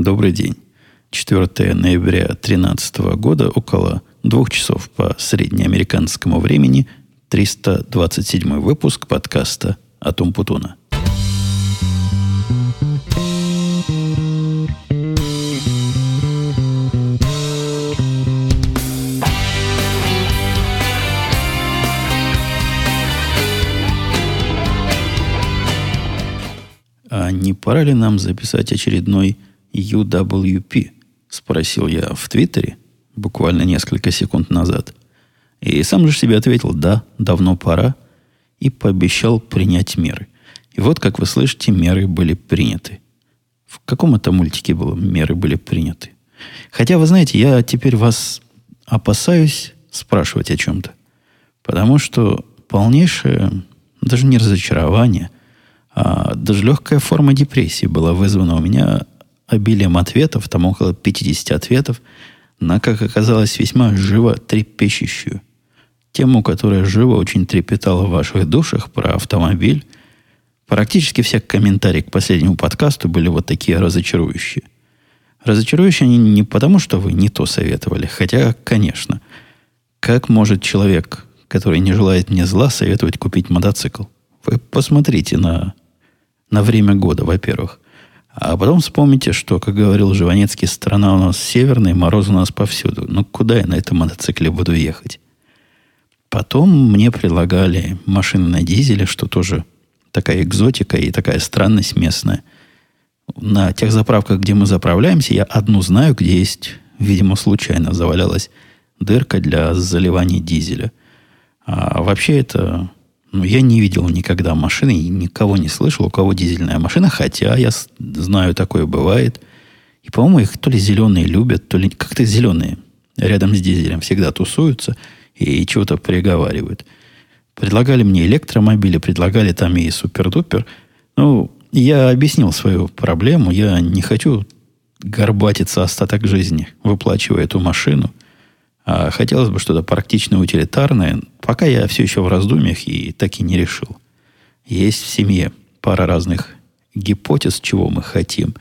Добрый день. 4 ноября 2013 года, около двух часов по среднеамериканскому времени, 327 выпуск подкаста «Атом Путуна». А не пора ли нам записать очередной UWP? Спросил я в Твиттере буквально несколько секунд назад. И сам же себе ответил, да, давно пора, и пообещал принять меры. И вот, как вы слышите, меры были приняты. В каком это мультике было меры были приняты? Хотя, вы знаете, я теперь вас опасаюсь спрашивать о чем-то. Потому что полнейшее, даже не разочарование – а даже легкая форма депрессии была вызвана у меня обилием ответов, там около 50 ответов, на, как оказалось, весьма живо трепещущую тему, которая живо очень трепетала в ваших душах про автомобиль. Практически все комментарии к последнему подкасту были вот такие разочарующие. Разочарующие они не потому, что вы не то советовали, хотя, конечно, как может человек, который не желает мне зла, советовать купить мотоцикл? Вы посмотрите на на время года, во-первых. А потом вспомните, что, как говорил Живанецкий, страна у нас северная, мороз у нас повсюду. Ну, куда я на этом мотоцикле буду ехать? Потом мне предлагали машины на дизеле, что тоже такая экзотика и такая странность местная. На тех заправках, где мы заправляемся, я одну знаю, где есть, видимо, случайно завалялась дырка для заливания дизеля. А вообще это ну, я не видел никогда машины и никого не слышал, у кого дизельная машина, хотя я знаю, такое бывает. И, по-моему, их то ли зеленые любят, то ли как-то зеленые рядом с дизелем всегда тусуются и чего-то приговаривают. Предлагали мне электромобили, предлагали там и супер-дупер. Ну, я объяснил свою проблему. Я не хочу горбатиться остаток жизни, выплачивая эту машину. А хотелось бы что-то практичное, утилитарное. Пока я все еще в раздумьях и так и не решил. Есть в семье пара разных гипотез, чего мы хотим.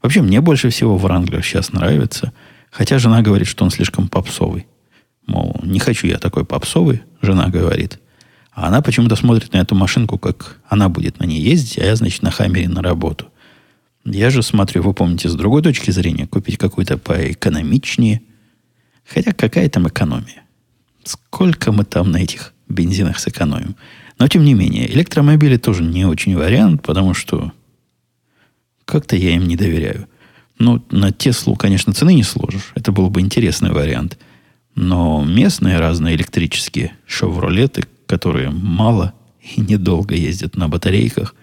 Вообще, мне больше всего Вранглер сейчас нравится. Хотя жена говорит, что он слишком попсовый. Мол, не хочу я такой попсовый, жена говорит. А она почему-то смотрит на эту машинку, как она будет на ней ездить, а я, значит, на Хаммере на работу. Я же смотрю, вы помните, с другой точки зрения, купить какую-то поэкономичнее – Хотя какая там экономия? Сколько мы там на этих бензинах сэкономим? Но, тем не менее, электромобили тоже не очень вариант, потому что как-то я им не доверяю. Ну, на Теслу, конечно, цены не сложишь. Это был бы интересный вариант. Но местные разные электрические шевролеты, которые мало и недолго ездят на батарейках,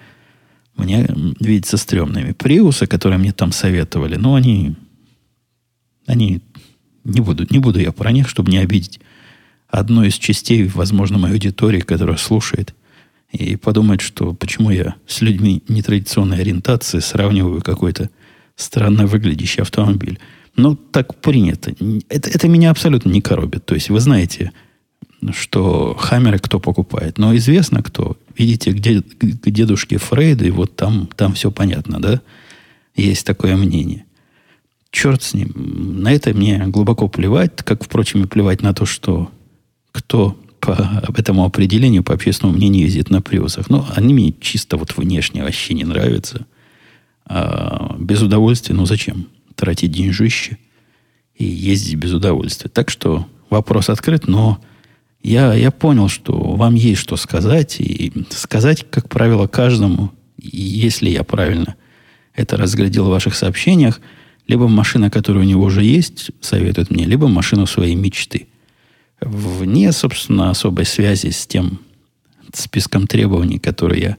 мне видятся стрёмными. Приусы, которые мне там советовали, ну, они, они не буду, не буду я про них, чтобы не обидеть одну из частей, возможно, моей аудитории, которая слушает, и подумает, что почему я с людьми нетрадиционной ориентации сравниваю какой-то странно выглядящий автомобиль. Ну, так принято. Это, это меня абсолютно не коробит. То есть вы знаете, что хаммеры кто покупает. Но известно кто. Видите, где к дедушке Фрейда, и вот там, там все понятно, да? Есть такое мнение черт с ним. На это мне глубоко плевать, как, впрочем, и плевать на то, что кто по этому определению, по общественному мнению, ездит на приусах. Но они мне чисто вот внешне вообще не нравятся. А без удовольствия, ну зачем? Тратить деньжище и ездить без удовольствия. Так что вопрос открыт, но я, я понял, что вам есть что сказать. И сказать, как правило, каждому, если я правильно это разглядел в ваших сообщениях – либо машина, которая у него уже есть, советует мне, либо машину своей мечты. Вне, собственно, особой связи с тем списком требований, которые я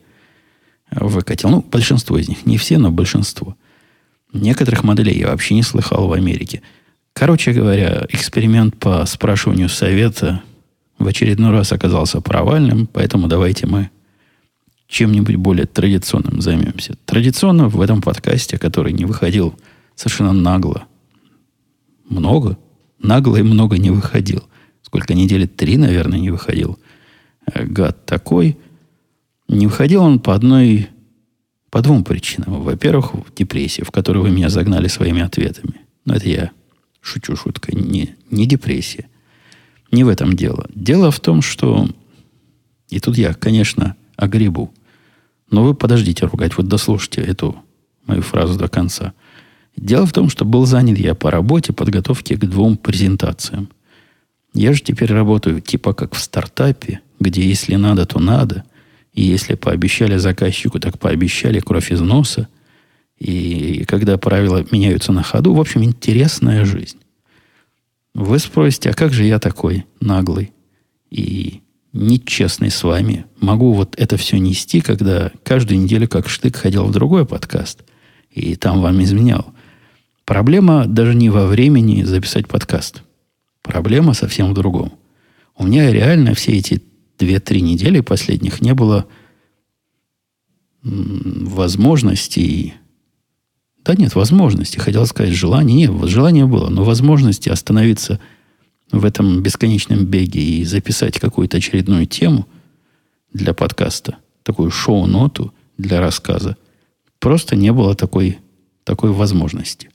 выкатил. Ну, большинство из них. Не все, но большинство. Некоторых моделей я вообще не слыхал в Америке. Короче говоря, эксперимент по спрашиванию совета в очередной раз оказался провальным, поэтому давайте мы чем-нибудь более традиционным займемся. Традиционно в этом подкасте, который не выходил совершенно нагло. Много. Нагло и много не выходил. Сколько недели? Три, наверное, не выходил. Э, гад такой. Не выходил он по одной По двум причинам. Во-первых, депрессия, в которую вы меня загнали своими ответами. Но это я шучу шуткой. Не, не депрессия. Не в этом дело. Дело в том, что... И тут я, конечно, огребу. Но вы подождите ругать. Вот дослушайте эту мою фразу до конца. Дело в том, что был занят я по работе, подготовке к двум презентациям. Я же теперь работаю типа как в стартапе, где если надо, то надо. И если пообещали заказчику, так пообещали кровь из носа. И когда правила меняются на ходу, в общем, интересная жизнь. Вы спросите, а как же я такой наглый и нечестный с вами могу вот это все нести, когда каждую неделю как штык ходил в другой подкаст и там вам изменял? Проблема даже не во времени записать подкаст. Проблема совсем в другом. У меня реально все эти две-три недели последних не было возможности, да нет, возможности, хотел сказать желания, нет, желание было, но возможности остановиться в этом бесконечном беге и записать какую-то очередную тему для подкаста, такую шоу-ноту для рассказа, просто не было такой, такой возможности.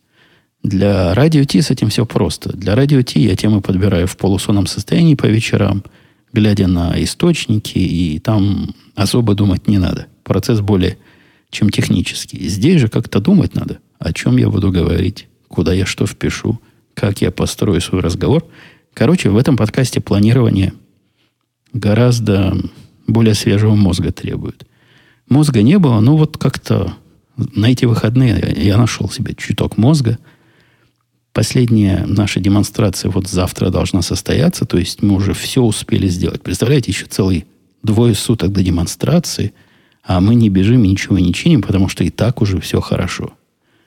Для радио Ти с этим все просто. Для радио Ти я темы подбираю в полусонном состоянии по вечерам – глядя на источники, и там особо думать не надо. Процесс более чем технический. Здесь же как-то думать надо, о чем я буду говорить, куда я что впишу, как я построю свой разговор. Короче, в этом подкасте планирование гораздо более свежего мозга требует. Мозга не было, но вот как-то на эти выходные я нашел себе чуток мозга – Последняя наша демонстрация вот завтра должна состояться, то есть мы уже все успели сделать. Представляете, еще целый двое суток до демонстрации, а мы не бежим и ничего не чиним, потому что и так уже все хорошо.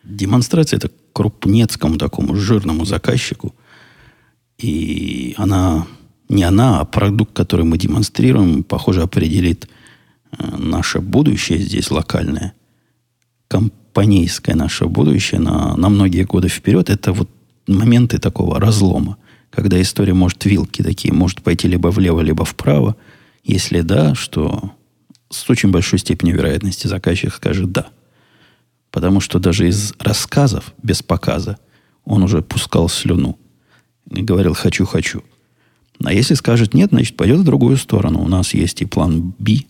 Демонстрация это крупнецкому такому жирному заказчику. И она, не она, а продукт, который мы демонстрируем, похоже, определит э, наше будущее здесь локальное, компанейское наше будущее на, на многие годы вперед. Это вот моменты такого разлома, когда история может вилки такие, может пойти либо влево, либо вправо. Если да, что с очень большой степенью вероятности заказчик скажет «да». Потому что даже из рассказов без показа он уже пускал слюну и говорил «хочу, хочу». А если скажет «нет», значит, пойдет в другую сторону. У нас есть и план «Б»,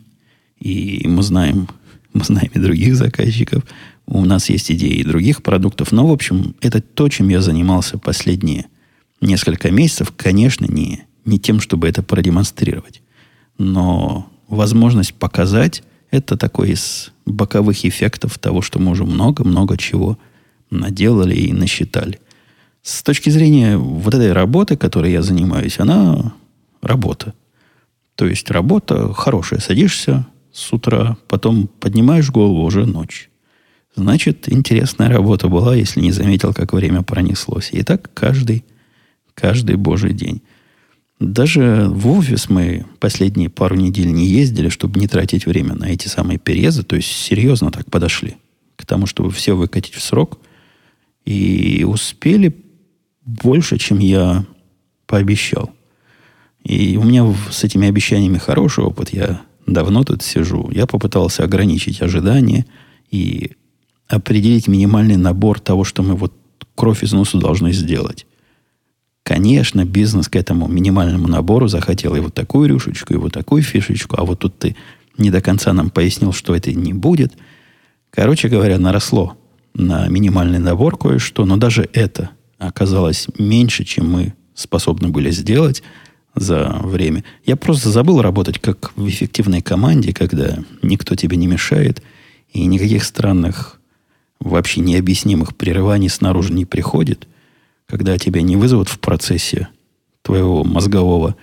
и мы знаем, мы знаем и других заказчиков, у нас есть идеи других продуктов. Но, в общем, это то, чем я занимался последние несколько месяцев. Конечно, не, не тем, чтобы это продемонстрировать. Но возможность показать – это такой из боковых эффектов того, что мы уже много-много чего наделали и насчитали. С точки зрения вот этой работы, которой я занимаюсь, она работа. То есть работа хорошая. Садишься с утра, потом поднимаешь голову уже ночь. Значит, интересная работа была, если не заметил, как время пронеслось. И так каждый, каждый божий день. Даже в офис мы последние пару недель не ездили, чтобы не тратить время на эти самые перезы. То есть серьезно так подошли к тому, чтобы все выкатить в срок. И успели больше, чем я пообещал. И у меня с этими обещаниями хороший опыт. Я давно тут сижу. Я попытался ограничить ожидания и определить минимальный набор того, что мы вот кровь из носу должны сделать. Конечно, бизнес к этому минимальному набору захотел и вот такую рюшечку, и вот такую фишечку, а вот тут ты не до конца нам пояснил, что это не будет. Короче говоря, наросло на минимальный набор кое-что, но даже это оказалось меньше, чем мы способны были сделать за время. Я просто забыл работать как в эффективной команде, когда никто тебе не мешает, и никаких странных вообще необъяснимых прерываний снаружи не приходит, когда тебя не вызовут в процессе твоего мозгового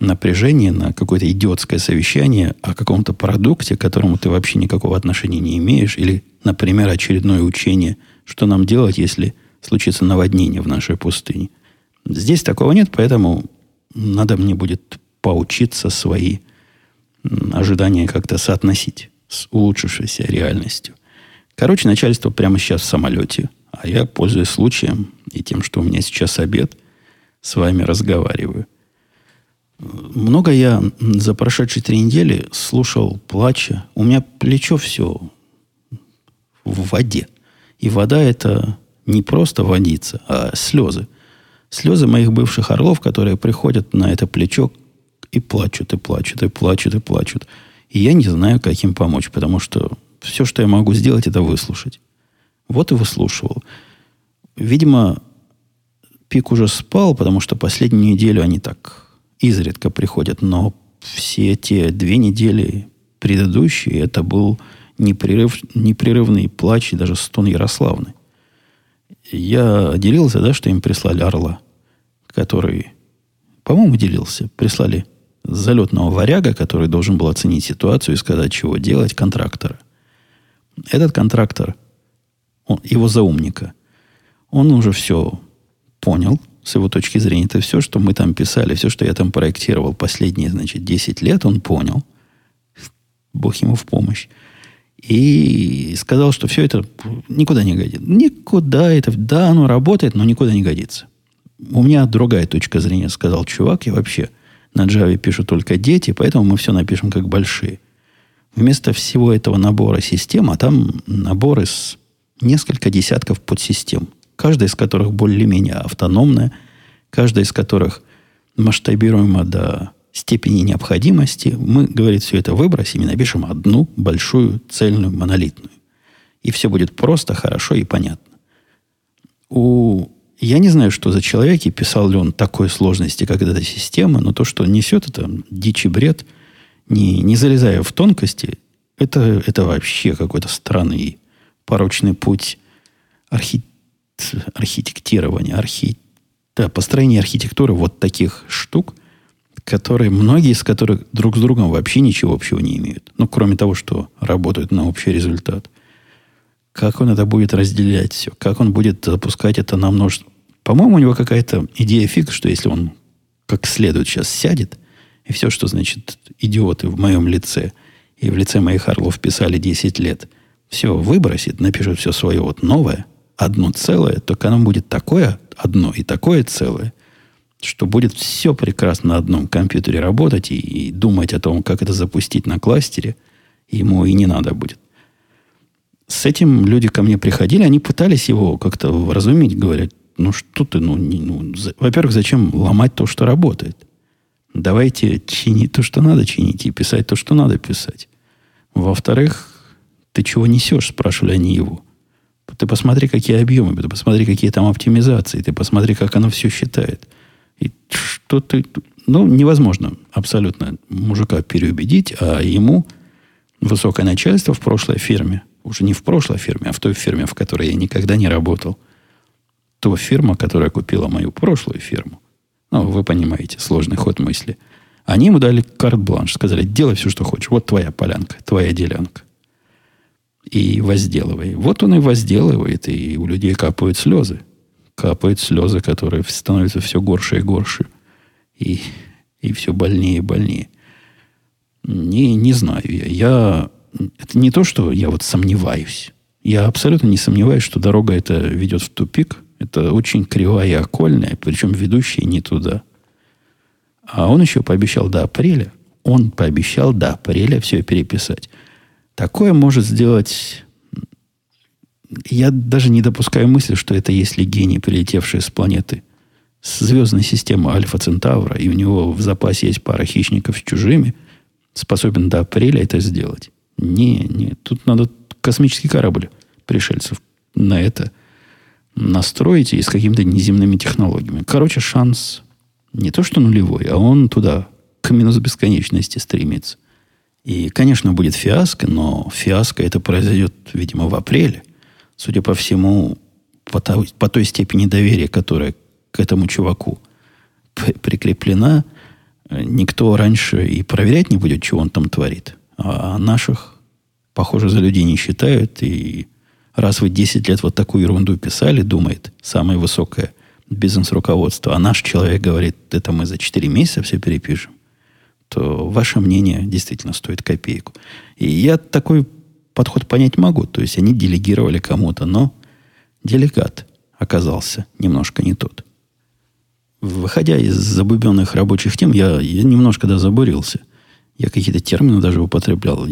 напряжения на какое-то идиотское совещание о каком-то продукте, к которому ты вообще никакого отношения не имеешь, или, например, очередное учение, что нам делать, если случится наводнение в нашей пустыне. Здесь такого нет, поэтому надо мне будет поучиться свои ожидания как-то соотносить с улучшившейся реальностью. Короче, начальство прямо сейчас в самолете, а я, пользуясь случаем и тем, что у меня сейчас обед, с вами разговариваю. Много я за прошедшие три недели слушал плача. У меня плечо все в воде. И вода это не просто водица, а слезы. Слезы моих бывших орлов, которые приходят на это плечо и плачут, и плачут, и плачут, и плачут. И я не знаю, как им помочь, потому что все, что я могу сделать, это выслушать. Вот и выслушивал. Видимо, пик уже спал, потому что последнюю неделю они так изредка приходят, но все те две недели предыдущие это был непрерыв, непрерывный плач и даже стон Ярославны. Я делился, да, что им прислали орла, который, по-моему, делился. Прислали залетного варяга, который должен был оценить ситуацию и сказать, чего делать, контрактора. Этот контрактор, он, его заумника, он уже все понял с его точки зрения. Это все, что мы там писали, все, что я там проектировал последние, значит, 10 лет, он понял. Бог ему в помощь. И сказал, что все это никуда не годится. Никуда это, да, оно работает, но никуда не годится. У меня другая точка зрения, сказал чувак. Я вообще на Java пишу только дети, поэтому мы все напишем как большие. Вместо всего этого набора систем, а там набор из несколько десятков подсистем, каждая из которых более-менее автономная, каждая из которых масштабируема до степени необходимости, мы, говорит, все это выбросим и напишем одну большую цельную монолитную. И все будет просто, хорошо и понятно. У... Я не знаю, что за человек, и писал ли он такой сложности, как эта система, но то, что несет это дичий бред, не, не залезая в тонкости, это, это вообще какой-то странный порочный путь архи... архитектирования, архи... да, построения архитектуры вот таких штук – которые, многие из которых друг с другом вообще ничего общего не имеют. Ну, кроме того, что работают на общий результат. Как он это будет разделять все? Как он будет запускать это на множество? По-моему, у него какая-то идея фикс, что если он как следует сейчас сядет, и все, что, значит, идиоты в моем лице и в лице моих орлов писали 10 лет, все выбросит, напишет все свое вот новое, одно целое, только оно будет такое одно и такое целое – что будет все прекрасно на одном компьютере работать и, и думать о том, как это запустить на кластере, ему и не надо будет. С этим люди ко мне приходили, они пытались его как-то вразумить, говорят, ну что ты, ну, не, ну за, во-первых, зачем ломать то, что работает? Давайте чинить то, что надо чинить, и писать то, что надо писать. Во-вторых, ты чего несешь, спрашивали они его. Ты посмотри, какие объемы, ты посмотри, какие там оптимизации, ты посмотри, как оно все считает – и что ты... Ну, невозможно абсолютно мужика переубедить, а ему высокое начальство в прошлой фирме, уже не в прошлой фирме, а в той фирме, в которой я никогда не работал, то фирма, которая купила мою прошлую фирму, ну, вы понимаете, сложный ход мысли, они ему дали карт-бланш, сказали, делай все, что хочешь, вот твоя полянка, твоя делянка. И возделывай. Вот он и возделывает, и у людей капают слезы капают слезы, которые становятся все горше и горше. И, и все больнее и больнее. Не, не знаю я. я. Это не то, что я вот сомневаюсь. Я абсолютно не сомневаюсь, что дорога эта ведет в тупик. Это очень кривая окольная, причем ведущая не туда. А он еще пообещал до апреля. Он пообещал до апреля все переписать. Такое может сделать я даже не допускаю мысли, что это если гений, прилетевший с планеты с звездной системы Альфа Центавра, и у него в запасе есть пара хищников с чужими, способен до апреля это сделать. Не, не, тут надо космический корабль пришельцев на это настроить и с какими-то неземными технологиями. Короче, шанс не то что нулевой, а он туда, к минус бесконечности стремится. И, конечно, будет фиаско, но фиаско это произойдет, видимо, в апреле – судя по всему, по той, по той степени доверия, которая к этому чуваку прикреплена, никто раньше и проверять не будет, чего он там творит. А наших, похоже, за людей не считают. И раз вы 10 лет вот такую ерунду писали, думает самое высокое бизнес-руководство, а наш человек говорит, это мы за 4 месяца все перепишем, то ваше мнение действительно стоит копейку. И я такой подход понять могу. То есть они делегировали кому-то, но делегат оказался немножко не тот. Выходя из забубенных рабочих тем, я, я немножко да забурился. Я какие-то термины даже употреблял.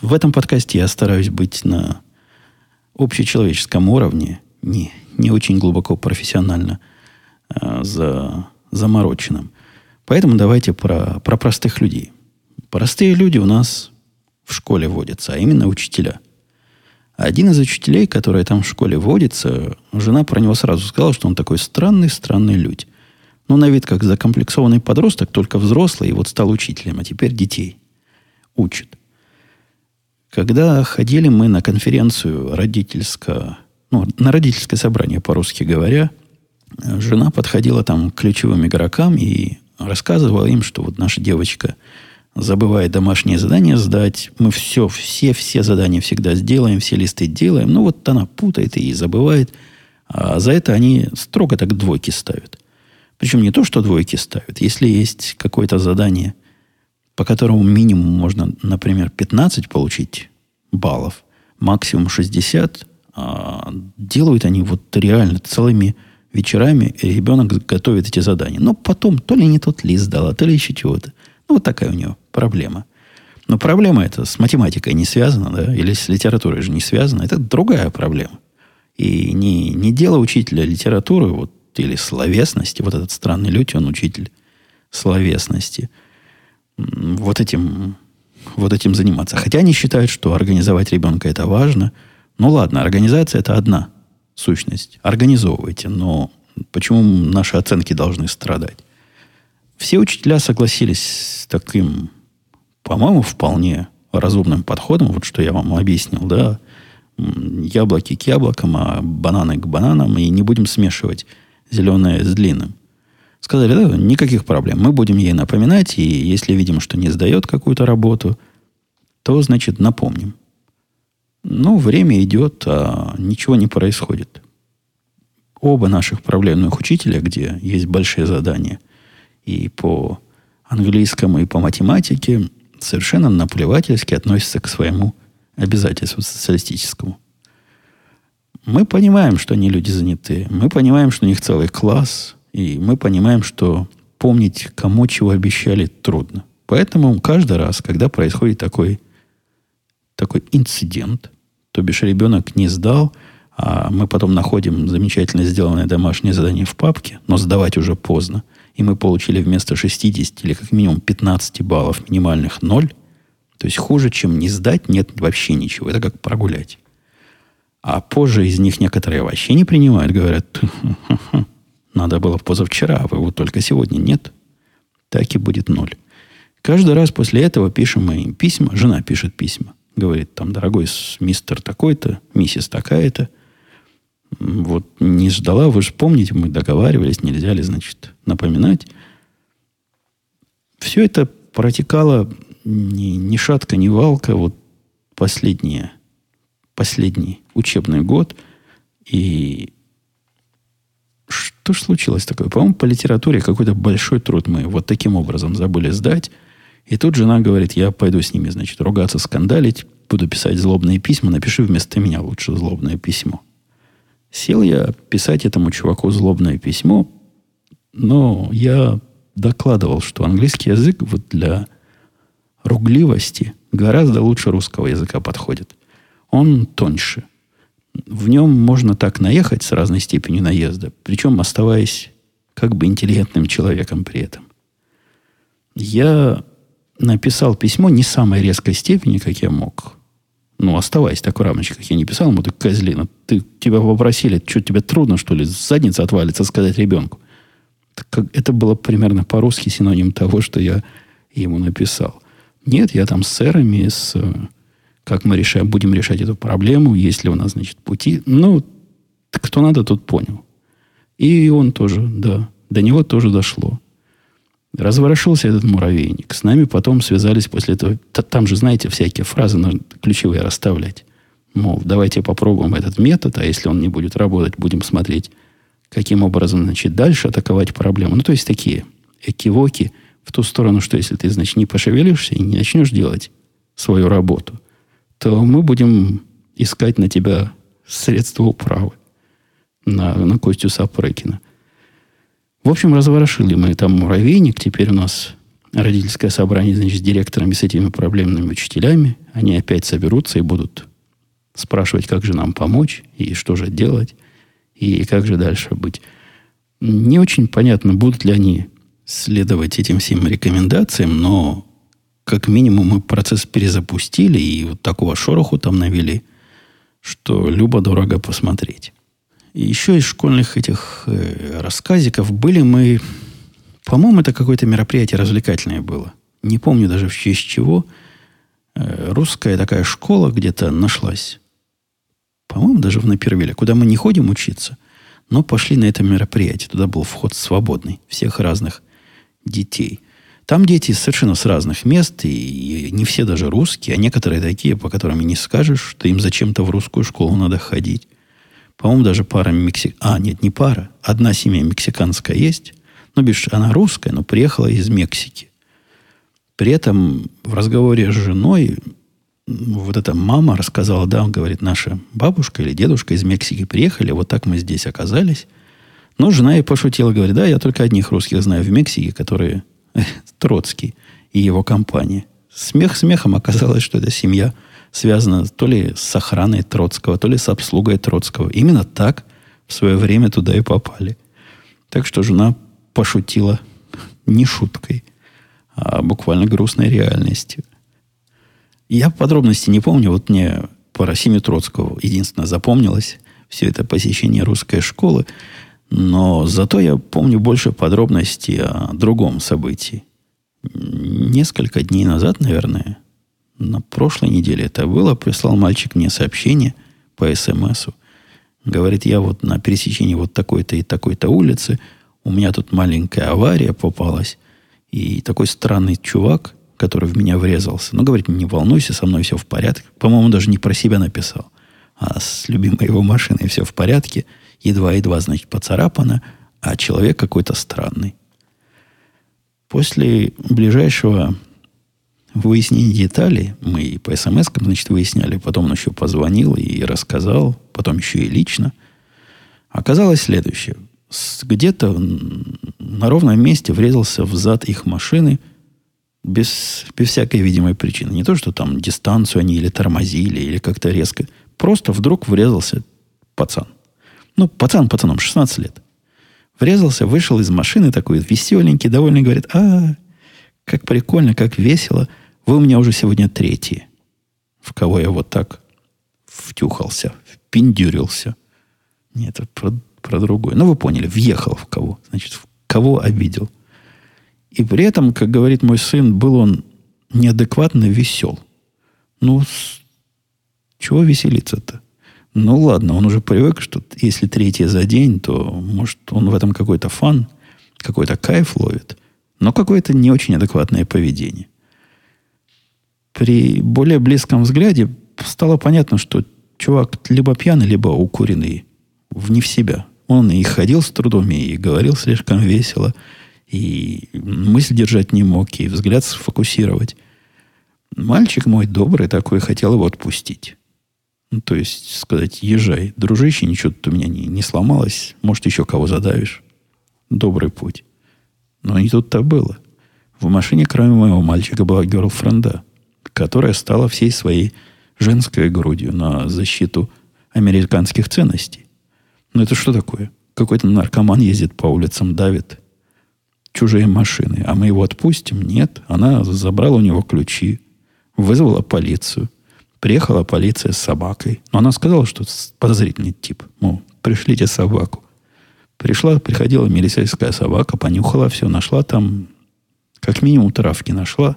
В этом подкасте я стараюсь быть на, общечеловеческом уровне, не, не очень глубоко профессионально э, за, замороченным. Поэтому давайте про, про простых людей. Простые люди у нас в школе водятся, а именно учителя. Один из учителей, который там в школе водится, жена про него сразу сказала, что он такой странный, странный людь. Ну, на вид как закомплексованный подросток, только взрослый, и вот стал учителем, а теперь детей учит. Когда ходили мы на конференцию родительское, ну, на родительское собрание, по-русски говоря, жена подходила там к ключевым игрокам и рассказывала им, что вот наша девочка забывает домашнее задание сдать. Мы все, все, все задания всегда сделаем, все листы делаем. Ну, вот она путает и забывает. А за это они строго так двойки ставят. Причем не то, что двойки ставят. Если есть какое-то задание, по которому минимум можно, например, 15 получить баллов, максимум 60, а делают они вот реально целыми вечерами, и ребенок готовит эти задания. Но потом то ли не тот лист дала, то ли еще чего-то. Ну, вот такая у него проблема. Но проблема эта с математикой не связана, да, или с литературой же не связана. Это другая проблема. И не, не дело учителя литературы, вот или словесности, вот этот странный людь, он учитель словесности, вот этим, вот этим заниматься. Хотя они считают, что организовать ребенка это важно. Ну ладно, организация это одна сущность. Организовывайте, но почему наши оценки должны страдать? Все учителя согласились с таким, по-моему, вполне разумным подходом, вот что я вам объяснил, да, яблоки к яблокам, а бананы к бананам, и не будем смешивать зеленое с длинным. Сказали, да, никаких проблем. Мы будем ей напоминать, и если видим, что не сдает какую-то работу, то, значит, напомним. Ну, время идет, а ничего не происходит. Оба наших проблемных учителя, где есть большие задания, и по английскому, и по математике, совершенно наплевательски относятся к своему обязательству социалистическому. Мы понимаем, что они люди занятые. Мы понимаем, что у них целый класс. И мы понимаем, что помнить, кому чего обещали, трудно. Поэтому каждый раз, когда происходит такой, такой инцидент, то бишь ребенок не сдал, а мы потом находим замечательно сделанное домашнее задание в папке, но сдавать уже поздно, и мы получили вместо 60 или как минимум 15 баллов минимальных 0, то есть хуже, чем не сдать, нет вообще ничего. Это как прогулять. А позже из них некоторые вообще не принимают. Говорят, надо было позавчера, а вы вот только сегодня нет. Так и будет ноль. Каждый раз после этого пишем мы им письма. Жена пишет письма. Говорит, там, дорогой мистер такой-то, миссис такая-то. Вот не ждала, вы же помните, мы договаривались, нельзя ли, значит, напоминать. Все это протекало ни, ни шатка, ни валка. Вот последние последний учебный год. И что ж случилось такое? По-моему, по литературе какой-то большой труд мы вот таким образом забыли сдать. И тут жена говорит, я пойду с ними, значит, ругаться, скандалить, буду писать злобные письма, напиши вместо меня лучше злобное письмо. Сел я писать этому чуваку злобное письмо, но я докладывал, что английский язык вот для ругливости гораздо лучше русского языка подходит он тоньше. В нем можно так наехать с разной степенью наезда, причем оставаясь как бы интеллигентным человеком при этом. Я написал письмо не самой резкой степени, как я мог. Ну, оставаясь такой рамочкой, как я не писал ему, ты козлина, ты, тебя попросили, что тебе трудно, что ли, задница отвалится, сказать ребенку. Это было примерно по-русски синоним того, что я ему написал. Нет, я там с сэрами, с как мы решаем, будем решать эту проблему, есть ли у нас, значит, пути. Ну, кто надо, тот понял. И он тоже, да, до него тоже дошло. Разворошился этот муравейник. С нами потом связались после этого. Там же, знаете, всякие фразы нужно ключевые расставлять. Мол, давайте попробуем этот метод, а если он не будет работать, будем смотреть, каким образом, значит, дальше атаковать проблему. Ну, то есть такие экивоки в ту сторону, что если ты, значит, не пошевелишься и не начнешь делать свою работу – то мы будем искать на тебя средства управы. На, на Костю Сапрыкина. В общем, разворошили мы там муравейник. Теперь у нас родительское собрание, значит, с директорами, с этими проблемными учителями. Они опять соберутся и будут спрашивать, как же нам помочь, и что же делать, и как же дальше быть. Не очень понятно, будут ли они следовать этим всем рекомендациям, но как минимум мы процесс перезапустили и вот такого шороху там навели, что любо-дорого посмотреть. И еще из школьных этих э, рассказиков были мы... По-моему, это какое-то мероприятие развлекательное было. Не помню даже в честь чего. Э, русская такая школа где-то нашлась. По-моему, даже в Напервиле, куда мы не ходим учиться, но пошли на это мероприятие. Туда был вход свободный, всех разных детей. Там дети совершенно с разных мест, и не все даже русские, а некоторые такие, по которым не скажешь, что им зачем-то в русскую школу надо ходить. По-моему, даже пара мексик... А, нет, не пара. Одна семья мексиканская есть. Ну, бишь, она русская, но приехала из Мексики. При этом в разговоре с женой вот эта мама рассказала, да, он говорит, наша бабушка или дедушка из Мексики приехали, вот так мы здесь оказались. Но жена и пошутила, говорит, да, я только одних русских знаю в Мексике, которые Троцкий и его компания. Смех смехом оказалось, что эта семья связана то ли с охраной Троцкого, то ли с обслугой Троцкого. Именно так в свое время туда и попали. Так что жена пошутила не шуткой, а буквально грустной реальностью. Я подробности не помню. Вот мне по Расиме Троцкого единственное запомнилось все это посещение русской школы. Но зато я помню больше подробностей о другом событии. Несколько дней назад, наверное, на прошлой неделе это было, прислал мальчик мне сообщение по смсу. Говорит, я вот на пересечении вот такой-то и такой-то улицы, у меня тут маленькая авария попалась, и такой странный чувак, который в меня врезался, ну, говорит, не волнуйся, со мной все в порядке. По-моему, даже не про себя написал, а с любимой его машиной все в порядке – едва-едва, значит, поцарапано, а человек какой-то странный. После ближайшего выяснения деталей, мы и по смс значит, выясняли, потом он еще позвонил и рассказал, потом еще и лично. Оказалось следующее. Где-то на ровном месте врезался в зад их машины без, без всякой видимой причины. Не то, что там дистанцию они или тормозили, или как-то резко. Просто вдруг врезался пацан. Ну, пацан пацаном, 16 лет. Врезался, вышел из машины такой веселенький, довольный, говорит, а, как прикольно, как весело. Вы у меня уже сегодня третий. В кого я вот так втюхался, впендюрился. Нет, это про, про другое. Ну, вы поняли, въехал в кого. Значит, в кого обидел. И при этом, как говорит мой сын, был он неадекватно весел. Ну, с... чего веселиться-то? Ну ладно, он уже привык, что если третий за день, то может он в этом какой-то фан, какой-то кайф ловит, но какое-то не очень адекватное поведение. При более близком взгляде стало понятно, что чувак либо пьяный, либо укуренный, вне в себя. Он и ходил с трудом, и говорил слишком весело, и мысль держать не мог, и взгляд сфокусировать. Мальчик мой добрый такой хотел его отпустить. Ну, то есть сказать, езжай, дружище, ничего тут у меня не, не сломалось. Может, еще кого задавишь. Добрый путь. Но не тут-то было. В машине, кроме моего мальчика, была герлфренда, которая стала всей своей женской грудью на защиту американских ценностей. Ну, это что такое? Какой-то наркоман ездит по улицам, давит чужие машины. А мы его отпустим? Нет. Она забрала у него ключи, вызвала полицию – Приехала полиция с собакой. Но она сказала, что подозрительный тип. Мол, пришлите собаку. Пришла, приходила милицейская собака, понюхала все, нашла там, как минимум, травки нашла.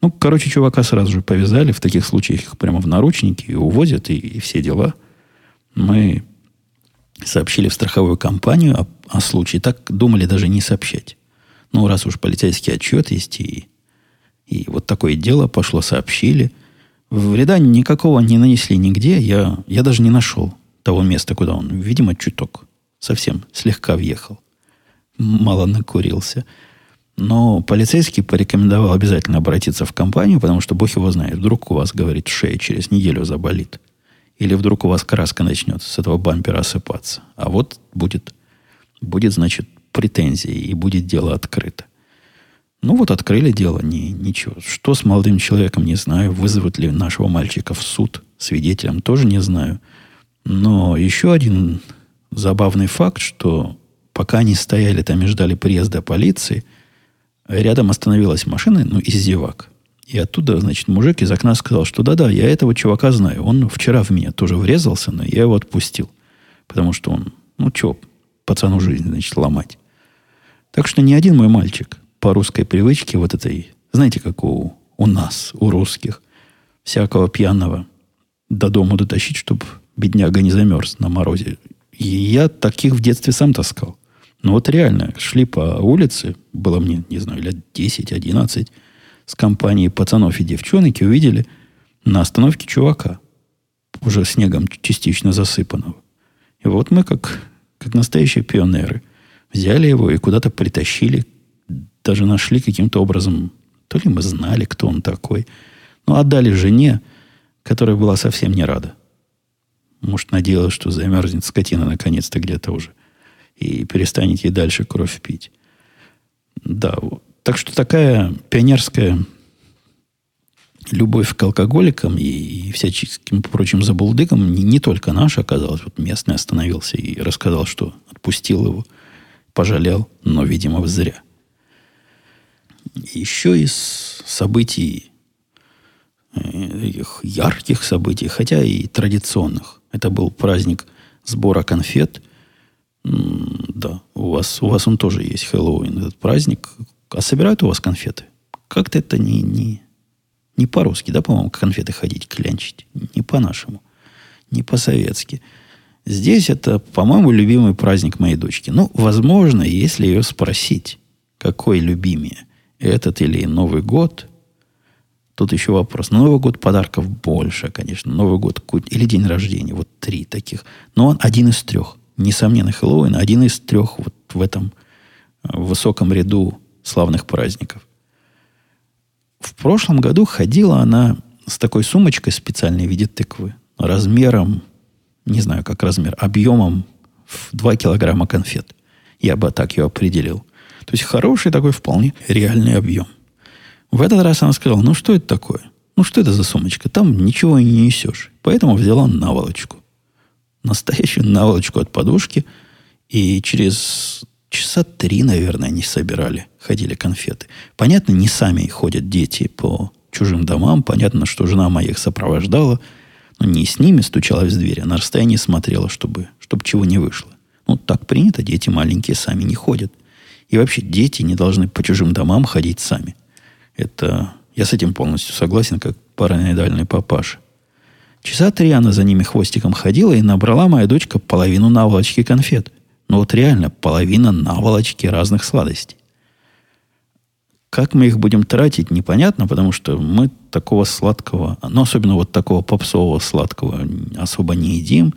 Ну, короче, чувака сразу же повязали. В таких случаях их прямо в наручники и увозят, и, и все дела. Мы сообщили в страховую компанию о, о случае. Так думали даже не сообщать. Ну, раз уж полицейский отчет есть, и, и вот такое дело пошло, сообщили – Вреда никакого не нанесли нигде. Я, я даже не нашел того места, куда он, видимо, чуток. Совсем слегка въехал. Мало накурился. Но полицейский порекомендовал обязательно обратиться в компанию, потому что бог его знает. Вдруг у вас, говорит, шея через неделю заболит. Или вдруг у вас краска начнет с этого бампера осыпаться. А вот будет, будет значит, претензии, и будет дело открыто. Ну вот открыли дело, не, ничего. Что с молодым человеком, не знаю, вызовут ли нашего мальчика в суд свидетелем, тоже не знаю. Но еще один забавный факт, что пока они стояли там и ждали приезда полиции, рядом остановилась машина, ну, из зевак. И оттуда, значит, мужик из окна сказал, что да-да, я этого чувака знаю. Он вчера в меня тоже врезался, но я его отпустил. Потому что он, ну, что, пацану жизнь, значит, ломать. Так что ни один мой мальчик по русской привычке вот этой, знаете, как у, у нас, у русских, всякого пьяного до дома дотащить, чтобы бедняга не замерз на морозе. И я таких в детстве сам таскал. Ну вот реально, шли по улице, было мне, не знаю, лет 10-11, с компанией пацанов и девчонок, и увидели на остановке чувака, уже снегом частично засыпанного. И вот мы, как, как настоящие пионеры, взяли его и куда-то притащили, даже нашли каким-то образом, то ли мы знали, кто он такой, но отдали жене, которая была совсем не рада. Может, надеялась, что замерзнет скотина наконец-то где-то уже и перестанет ей дальше кровь пить. Да, так что такая пионерская любовь к алкоголикам и, и всяческим прочим забулдыкам не, не только наша оказалась. Вот местный остановился и рассказал, что отпустил его, пожалел, но, видимо, зря. Еще из событий, их ярких событий, хотя и традиционных. Это был праздник сбора конфет. Да, у вас, у вас он тоже есть, Хэллоуин, этот праздник. А собирают у вас конфеты? Как-то это не, не, не по-русски, да, по-моему, конфеты ходить, клянчить. Не по-нашему. Не по-советски. Здесь это, по-моему, любимый праздник моей дочки. Ну, возможно, если ее спросить, какой любимее, этот или Новый год, тут еще вопрос. Новый год подарков больше, конечно. Новый год или день рождения. Вот три таких. Но он один из трех. Несомненно, Хэллоуин один из трех вот в этом э, высоком ряду славных праздников. В прошлом году ходила она с такой сумочкой специальной в виде тыквы, размером, не знаю, как размер, объемом в 2 килограмма конфет. Я бы так ее определил. То есть хороший такой вполне реальный объем. В этот раз она сказала, ну что это такое? Ну что это за сумочка? Там ничего и не несешь. Поэтому взяла наволочку. Настоящую наволочку от подушки. И через часа три, наверное, они собирали, ходили конфеты. Понятно, не сами ходят дети по чужим домам. Понятно, что жена моя их сопровождала. Но не с ними стучалась в дверь, а на расстоянии смотрела, чтобы, чтобы чего не вышло. Ну, так принято, дети маленькие сами не ходят. И вообще дети не должны по чужим домам ходить сами. Это я с этим полностью согласен, как параноидальный папаша. Часа три она за ними хвостиком ходила и набрала моя дочка половину наволочки конфет. Ну вот реально половина наволочки разных сладостей. Как мы их будем тратить, непонятно, потому что мы такого сладкого, ну, особенно вот такого попсового сладкого особо не едим.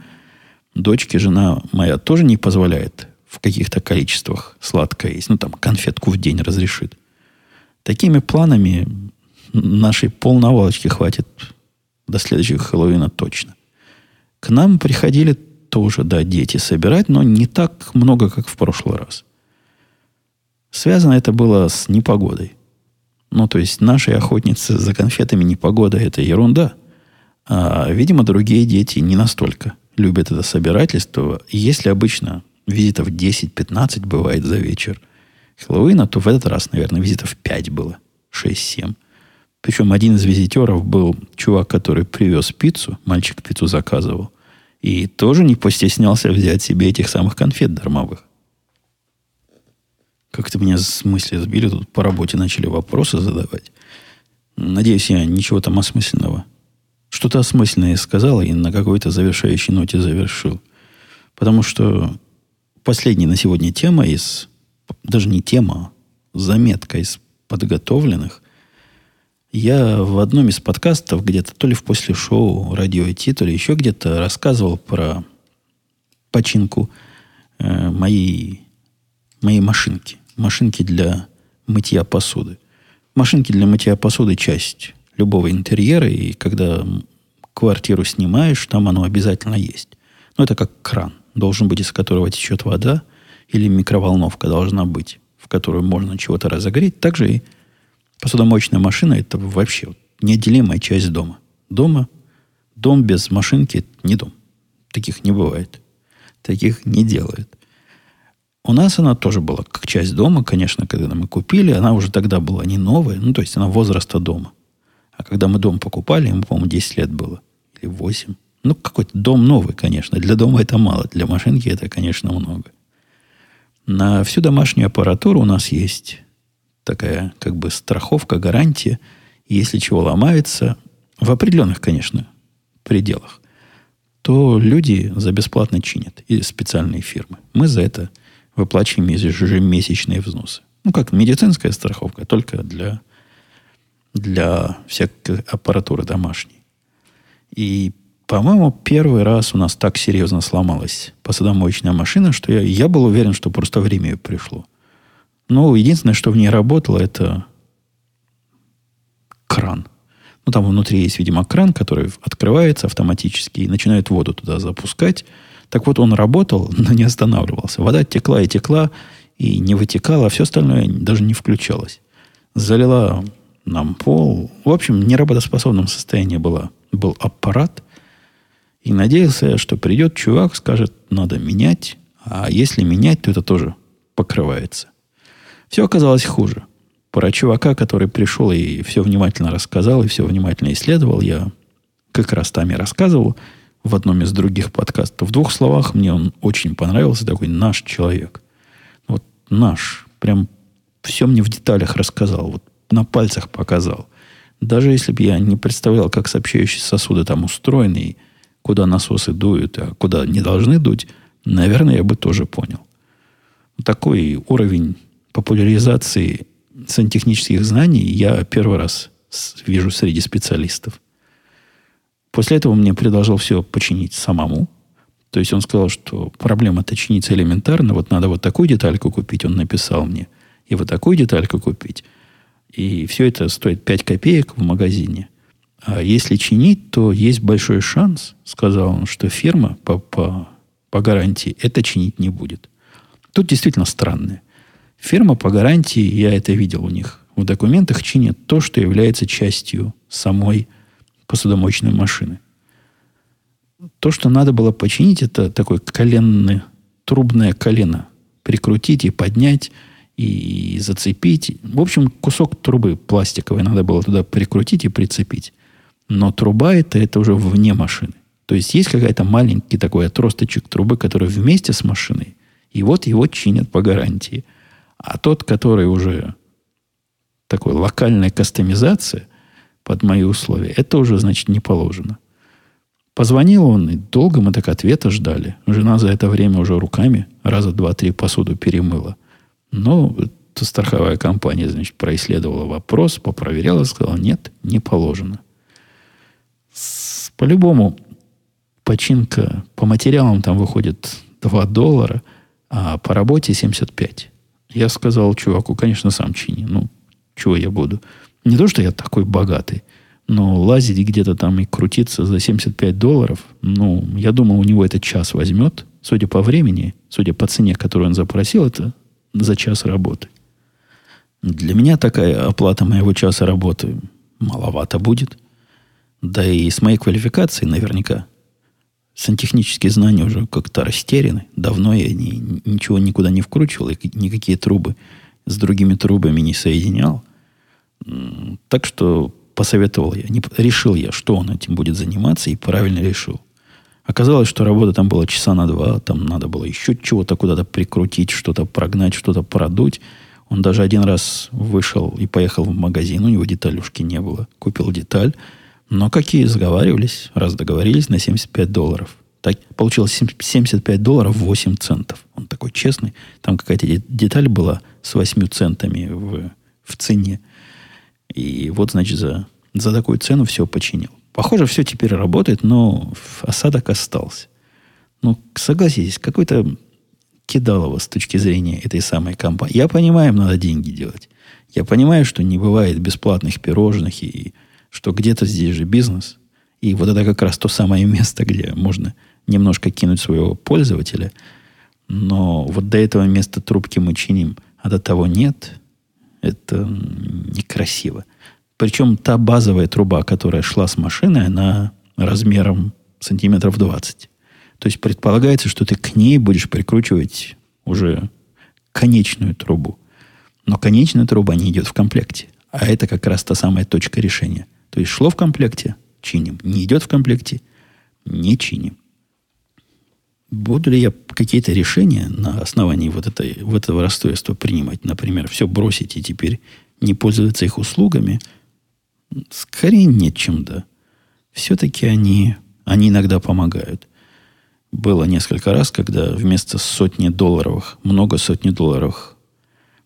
Дочке жена моя тоже не позволяет в каких-то количествах сладкое есть. Ну, там, конфетку в день разрешит. Такими планами нашей полнавалочки хватит до следующего Хэллоуина точно. К нам приходили тоже, да, дети собирать, но не так много, как в прошлый раз. Связано это было с непогодой. Ну, то есть наши охотницы за конфетами непогода – это ерунда. А, видимо, другие дети не настолько любят это собирательство. Если обычно визитов 10-15 бывает за вечер Хэллоуина, то в этот раз, наверное, визитов 5 было. 6-7. Причем один из визитеров был чувак, который привез пиццу, мальчик пиццу заказывал, и тоже не постеснялся взять себе этих самых конфет дармовых. Как-то меня с мысли сбили, тут по работе начали вопросы задавать. Надеюсь, я ничего там осмысленного. Что-то осмысленное сказал и на какой-то завершающей ноте завершил. Потому что последняя на сегодня тема из... Даже не тема, а заметка из подготовленных. Я в одном из подкастов где-то, то ли в после шоу радио IT, то ли еще где-то рассказывал про починку э, моей, моей машинки. Машинки для мытья посуды. Машинки для мытья посуды – часть любого интерьера, и когда квартиру снимаешь, там оно обязательно есть. Но это как кран должен быть, из которого течет вода, или микроволновка должна быть, в которую можно чего-то разогреть. Также и посудомоечная машина – это вообще неотделимая часть дома. Дома Дом без машинки не дом. Таких не бывает. Таких не делают. У нас она тоже была как часть дома, конечно, когда мы купили. Она уже тогда была не новая, ну, то есть она возраста дома. А когда мы дом покупали, ему, по-моему, 10 лет было. Или 8. Ну, какой-то дом новый, конечно. Для дома это мало. Для машинки это, конечно, много. На всю домашнюю аппаратуру у нас есть такая как бы страховка, гарантия. Если чего ломается, в определенных, конечно, пределах, то люди за бесплатно чинят. И специальные фирмы. Мы за это выплачиваем ежемесячные взносы. Ну, как медицинская страховка, только для, для всякой аппаратуры домашней. И по-моему, первый раз у нас так серьезно сломалась посудомоечная машина, что я, я был уверен, что просто время ее пришло. Ну, единственное, что в ней работало, это кран. Ну, там внутри есть, видимо, кран, который открывается автоматически и начинает воду туда запускать. Так вот, он работал, но не останавливался. Вода текла и текла, и не вытекала, а все остальное даже не включалось. Залила нам пол. В общем, в неработоспособном состоянии была, был аппарат – и надеялся, что придет чувак, скажет, надо менять. А если менять, то это тоже покрывается. Все оказалось хуже. Про чувака, который пришел и все внимательно рассказал, и все внимательно исследовал, я как раз там и рассказывал в одном из других подкастов. В двух словах мне он очень понравился, такой наш человек. Вот наш. Прям все мне в деталях рассказал, вот на пальцах показал. Даже если бы я не представлял, как сообщающие сосуды там устроены, куда насосы дуют, а куда не должны дуть, наверное, я бы тоже понял. Такой уровень популяризации сантехнических знаний я первый раз вижу среди специалистов. После этого мне предложил все починить самому. То есть он сказал, что проблема-то чинится элементарно. Вот надо вот такую детальку купить, он написал мне. И вот такую детальку купить. И все это стоит 5 копеек в магазине. А если чинить, то есть большой шанс, сказал он, что фирма по, по, по гарантии это чинить не будет. Тут действительно странное. Фирма по гарантии, я это видел у них в документах, чинит то, что является частью самой посудомоечной машины. То, что надо было починить, это такое коленное, трубное колено. Прикрутить и поднять, и зацепить. В общем, кусок трубы пластиковой надо было туда прикрутить и прицепить. Но труба это, это уже вне машины. То есть есть какая-то маленький такой отросточек трубы, который вместе с машиной. И вот его чинят по гарантии. А тот, который уже такой локальная кастомизация под мои условия, это уже, значит, не положено. Позвонил он, и долго мы так ответа ждали. Жена за это время уже руками раза два-три посуду перемыла. Но страховая компания, значит, происследовала вопрос, попроверяла, сказала, нет, не положено. По-любому, починка по материалам там выходит 2 доллара, а по работе 75. Я сказал чуваку, конечно, сам чини. Ну, чего я буду? Не то, что я такой богатый, но лазить где-то там и крутиться за 75 долларов, ну, я думал, у него это час возьмет. Судя по времени, судя по цене, которую он запросил, это за час работы. Для меня такая оплата моего часа работы маловато будет. Да и с моей квалификацией наверняка. Сантехнические знания уже как-то растеряны. Давно я ни, ничего никуда не вкручивал, и никакие трубы с другими трубами не соединял. Так что посоветовал я, не, решил я, что он этим будет заниматься, и правильно решил. Оказалось, что работа там была часа на два, там надо было еще чего-то куда-то прикрутить, что-то прогнать, что-то продуть. Он даже один раз вышел и поехал в магазин, у него деталюшки не было. Купил деталь, но какие сговаривались, раз договорились на 75 долларов. Так, получилось 75 долларов 8 центов. Он такой честный. Там какая-то деталь была с 8 центами в, в цене. И вот, значит, за, за такую цену все починил. Похоже, все теперь работает, но осадок остался. Ну, согласитесь, какой-то кидалово с точки зрения этой самой компании. Я понимаю, им надо деньги делать. Я понимаю, что не бывает бесплатных пирожных и что где-то здесь же бизнес, и вот это как раз то самое место, где можно немножко кинуть своего пользователя, но вот до этого места трубки мы чиним, а до того нет, это некрасиво. Причем та базовая труба, которая шла с машины, она размером сантиметров 20. То есть предполагается, что ты к ней будешь прикручивать уже конечную трубу. Но конечная труба не идет в комплекте. А это как раз та самая точка решения. То есть шло в комплекте, чиним. Не идет в комплекте, не чиним. Буду ли я какие-то решения на основании вот, этой, вот этого расстройства принимать? Например, все бросить и теперь не пользоваться их услугами? Скорее нет, чем да. Все-таки они, они иногда помогают. Было несколько раз, когда вместо сотни долларовых, много сотни долларов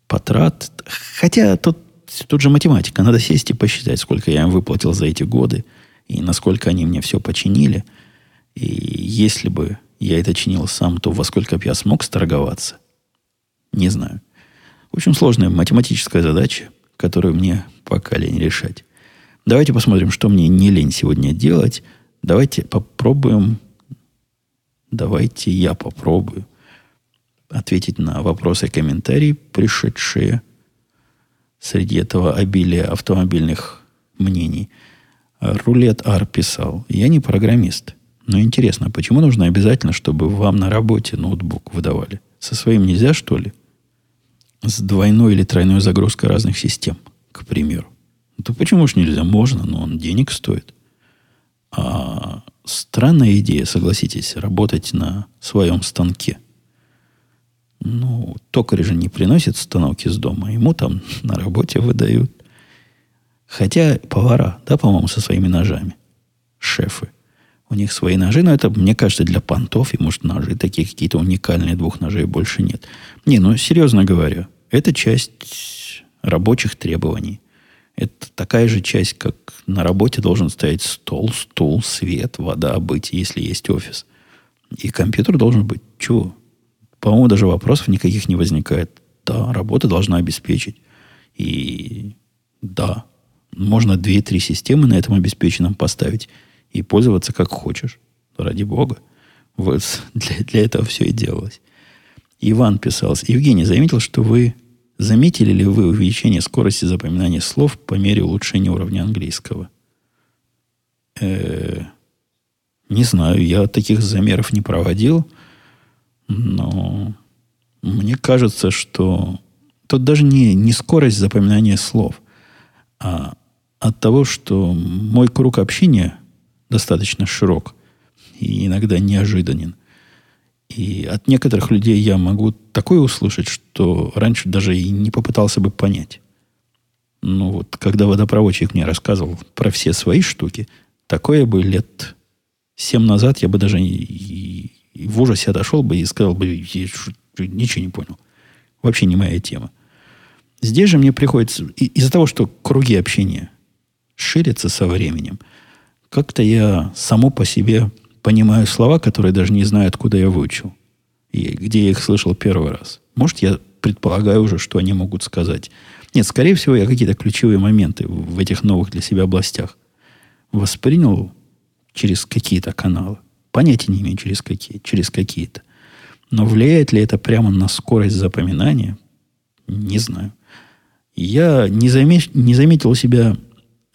потрат, хотя тут, тут же математика, надо сесть и посчитать, сколько я им выплатил за эти годы, и насколько они мне все починили. И если бы я это чинил сам, то во сколько бы я смог сторговаться? Не знаю. В общем, сложная математическая задача, которую мне пока лень решать. Давайте посмотрим, что мне не лень сегодня делать. Давайте попробуем, давайте я попробую ответить на вопросы и комментарии, пришедшие среди этого обилия автомобильных мнений. Рулет Ар писал, я не программист. Но интересно, почему нужно обязательно, чтобы вам на работе ноутбук выдавали? Со своим нельзя, что ли? С двойной или тройной загрузкой разных систем, к примеру. То почему ж нельзя? Можно, но он денег стоит. А странная идея, согласитесь, работать на своем станке. Ну, токарь же не приносит станок из дома. Ему там на работе выдают. Хотя повара, да, по-моему, со своими ножами. Шефы. У них свои ножи, но это, мне кажется, для понтов, и, может, ножи такие какие-то уникальные, двух ножей больше нет. Не, ну, серьезно говоря, это часть рабочих требований. Это такая же часть, как на работе должен стоять стол, стул, свет, вода быть, если есть офис. И компьютер должен быть. Чего? По-моему, даже вопросов никаких не возникает. Да, работа должна обеспечить. И да, можно две-три системы на этом обеспеченном поставить – и пользоваться как хочешь. Ради бога. Вот для, для этого все и делалось. Иван писал. Евгений, заметил, что вы... Заметили ли вы увеличение скорости запоминания слов по мере улучшения уровня английского? Э-э- не знаю, я таких замеров не проводил, но мне кажется, что тут даже не, не скорость запоминания слов, а от того, что мой круг общения достаточно широк и иногда неожиданен. И от некоторых людей я могу такое услышать, что раньше даже и не попытался бы понять. Ну вот, когда водопроводчик мне рассказывал про все свои штуки, такое бы лет семь назад я бы даже и, и в ужасе отошел бы и сказал бы, ничего не понял. Вообще не моя тема. Здесь же мне приходится, из-за того, что круги общения ширятся со временем – как-то я само по себе понимаю слова, которые даже не знаю, откуда я выучил. И где я их слышал первый раз. Может, я предполагаю уже, что они могут сказать. Нет, скорее всего, я какие-то ключевые моменты в этих новых для себя областях воспринял через какие-то каналы. Понятия не имею, через какие. Через какие-то. Но влияет ли это прямо на скорость запоминания? Не знаю. Я не, замет, не заметил у себя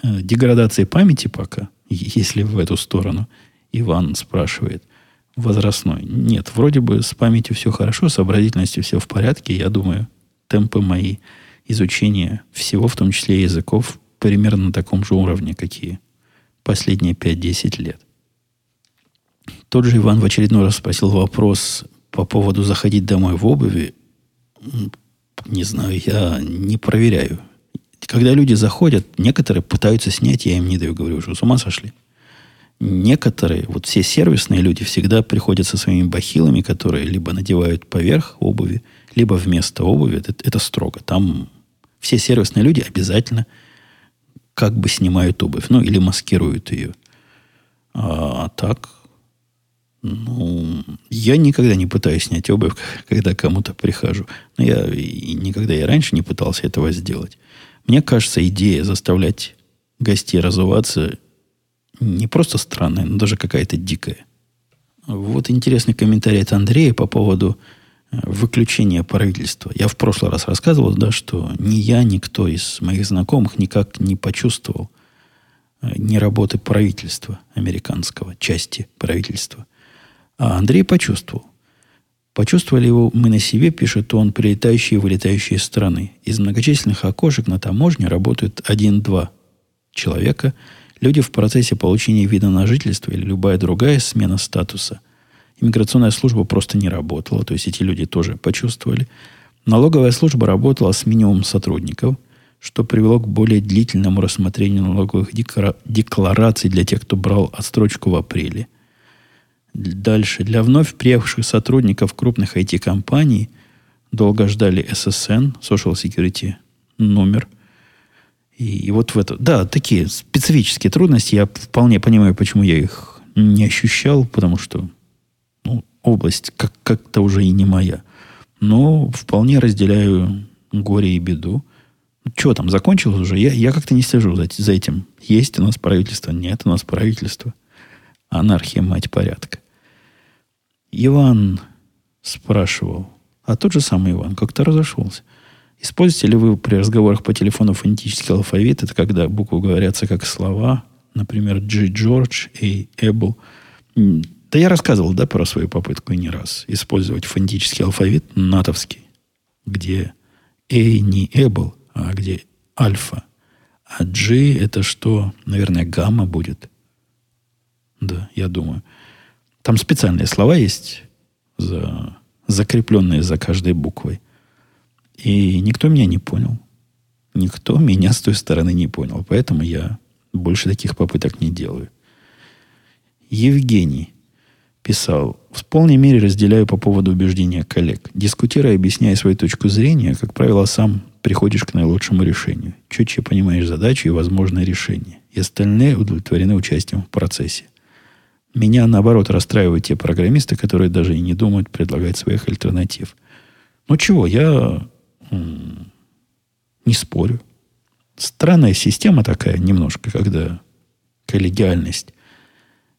э, деградации памяти пока – если в эту сторону. Иван спрашивает. Возрастной. Нет, вроде бы с памятью все хорошо, с сообразительностью все в порядке. Я думаю, темпы мои изучения всего, в том числе языков, примерно на таком же уровне, какие последние 5-10 лет. Тот же Иван в очередной раз спросил вопрос по поводу заходить домой в обуви. Не знаю, я не проверяю когда люди заходят, некоторые пытаются снять, я им не даю, говорю, что с ума сошли. Некоторые, вот все сервисные люди всегда приходят со своими бахилами, которые либо надевают поверх обуви, либо вместо обуви. Это, это строго. Там все сервисные люди обязательно как бы снимают обувь, ну, или маскируют ее. А, а так, ну, я никогда не пытаюсь снять обувь, когда кому-то прихожу. Но я и никогда и раньше не пытался этого сделать. Мне кажется, идея заставлять гостей разуваться не просто странная, но даже какая-то дикая. Вот интересный комментарий от Андрея по поводу э, выключения правительства. Я в прошлый раз рассказывал, да, что ни я, никто из моих знакомых никак не почувствовал э, не работы правительства американского, части правительства. А Андрей почувствовал. Почувствовали его мы на себе, пишет он, прилетающие и вылетающие страны. Из многочисленных окошек на таможне работают один-два человека. Люди в процессе получения вида на жительство или любая другая смена статуса. Иммиграционная служба просто не работала, то есть эти люди тоже почувствовали. Налоговая служба работала с минимумом сотрудников, что привело к более длительному рассмотрению налоговых деклараций для тех, кто брал отстрочку в апреле – Дальше. Для вновь приехавших сотрудников крупных IT-компаний долго ждали SSN, Social Security номер. И, и вот в это... Да, такие специфические трудности. Я вполне понимаю, почему я их не ощущал, потому что ну, область как- как-то уже и не моя. Но вполне разделяю горе и беду. Что там, закончилось уже? Я, я как-то не слежу за, за этим. Есть у нас правительство, нет у нас правительства. Анархия, мать порядка. Иван спрашивал, а тот же самый Иван как-то разошелся. Используете ли вы при разговорах по телефону фонетический алфавит? Это когда буквы говорятся как слова, например, G. George, A. Able. Да я рассказывал, да, про свою попытку не раз использовать фонетический алфавит натовский, где A не Able, а где альфа. А G это что? Наверное, гамма будет. Да, я думаю. Там специальные слова есть, за, закрепленные за каждой буквой. И никто меня не понял. Никто меня с той стороны не понял. Поэтому я больше таких попыток не делаю. Евгений писал, в полной мере разделяю по поводу убеждения коллег. Дискутируя объясняя свою точку зрения, как правило, сам приходишь к наилучшему решению. Четче понимаешь задачу и возможное решение. И остальные удовлетворены участием в процессе. Меня, наоборот, расстраивают те программисты, которые даже и не думают предлагать своих альтернатив. Ну чего, я м- не спорю. Странная система такая немножко, когда коллегиальность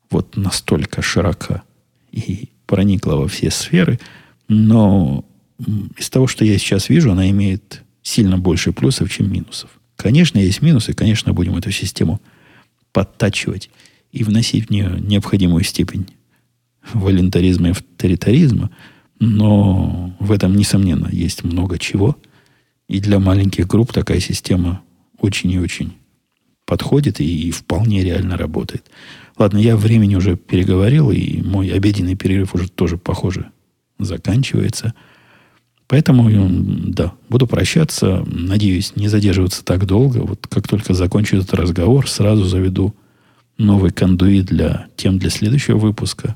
вот настолько широка и проникла во все сферы, но из того, что я сейчас вижу, она имеет сильно больше плюсов, чем минусов. Конечно, есть минусы, конечно, будем эту систему подтачивать и вносить в нее необходимую степень волонтаризма и авторитаризма, но в этом, несомненно, есть много чего. И для маленьких групп такая система очень и очень подходит и, и вполне реально работает. Ладно, я времени уже переговорил, и мой обеденный перерыв уже тоже, похоже, заканчивается. Поэтому, да, буду прощаться. Надеюсь, не задерживаться так долго. Вот как только закончу этот разговор, сразу заведу новый кондуит для тем для следующего выпуска.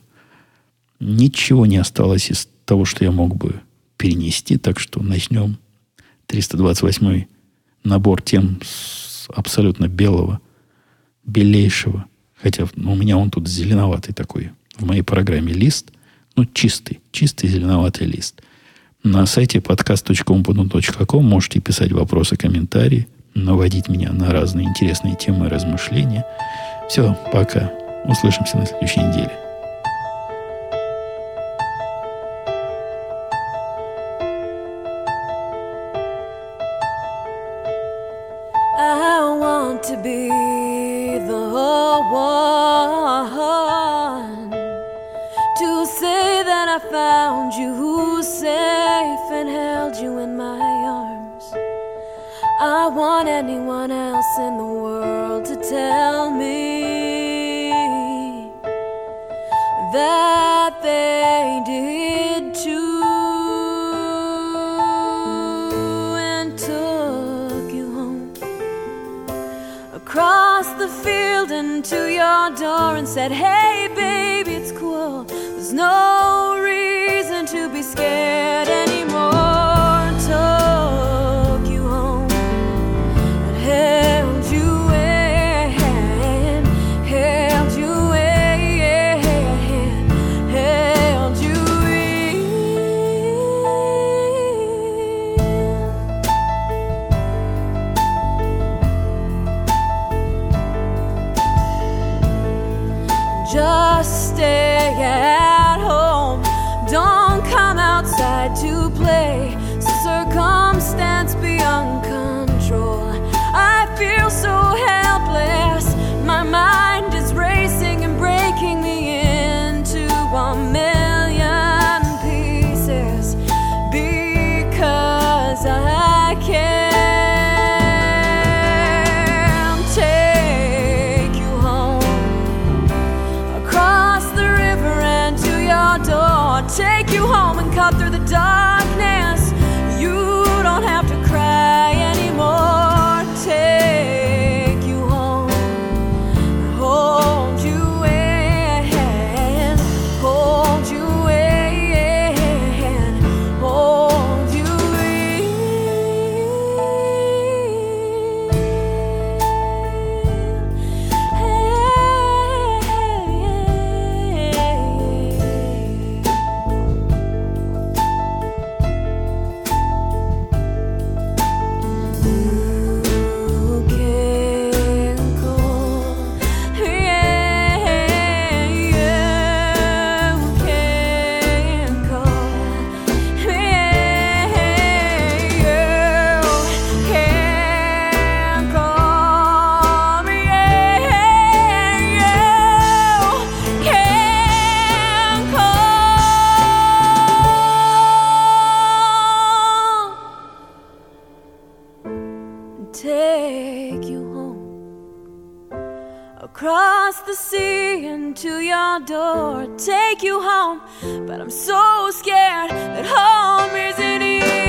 Ничего не осталось из того, что я мог бы перенести, так что начнем 328 набор тем с абсолютно белого, белейшего, хотя ну, у меня он тут зеленоватый такой, в моей программе лист, ну, чистый, чистый зеленоватый лист. На сайте podcast.umpunu.com можете писать вопросы, комментарии, наводить меня на разные интересные темы размышления – все, пока. Услышимся на следующей неделе. The sea and to your door, take you home. But I'm so scared that home isn't